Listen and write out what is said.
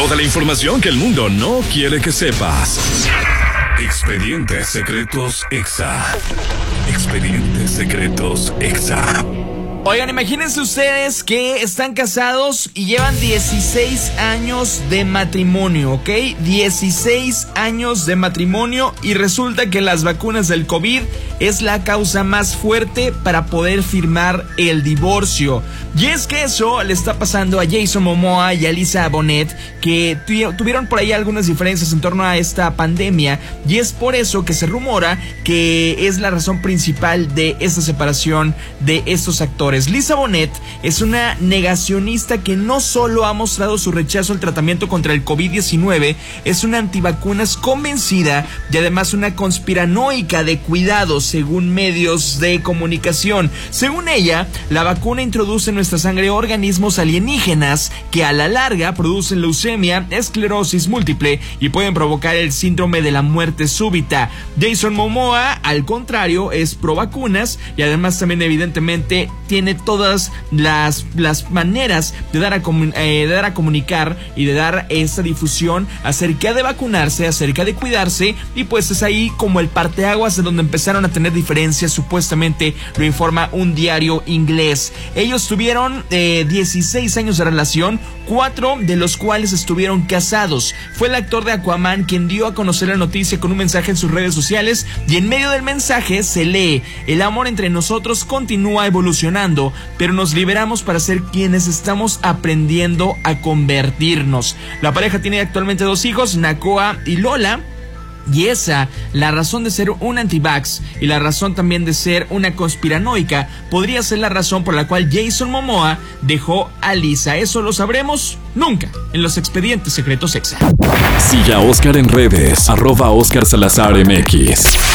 Toda la información que el mundo no quiere que sepas. Expedientes Secretos Exa. Expedientes Secretos Exa. Oigan, imagínense ustedes que están casados y llevan 16 años de matrimonio, ¿ok? 16 años de matrimonio y resulta que las vacunas del COVID es la causa más fuerte para poder firmar el divorcio. Y es que eso le está pasando a Jason Momoa y a Lisa Bonet, que tuvieron por ahí algunas diferencias en torno a esta pandemia. Y es por eso que se rumora que es la razón principal de esta separación de estos actores. Lisa Bonet es una negacionista que no solo ha mostrado su rechazo al tratamiento contra el COVID-19, es una antivacunas convencida y además una conspiranoica de cuidados según medios de comunicación. Según ella, la vacuna introduce en nuestra sangre organismos alienígenas que a la larga producen leucemia, esclerosis múltiple y pueden provocar el síndrome de la muerte súbita. Jason Momoa, al contrario, es pro vacunas y además también evidentemente tiene todas las, las maneras de dar, a eh, dar a comunicar y de dar esta difusión acerca de vacunarse, acerca de cuidarse y pues es ahí como el parteaguas de donde empezaron a tener diferencias, supuestamente lo informa un diario inglés. Ellos tuvieron 16 eh, años de relación, cuatro de los cuales estuvieron casados. Fue el actor de Aquaman quien dio a conocer la noticia con un mensaje en sus redes sociales y en medio del mensaje se lee, el amor entre nosotros continúa evolucionando, pero nos liberamos para ser quienes estamos aprendiendo a convertirnos. La pareja tiene actualmente dos hijos, Nakoa y Lola. Y esa, la razón de ser un anti-vax y la razón también de ser una conspiranoica, podría ser la razón por la cual Jason Momoa dejó a Lisa. Eso lo sabremos nunca en los expedientes secretos EXA. Siga Oscar en redes, arroba Oscar Salazar MX.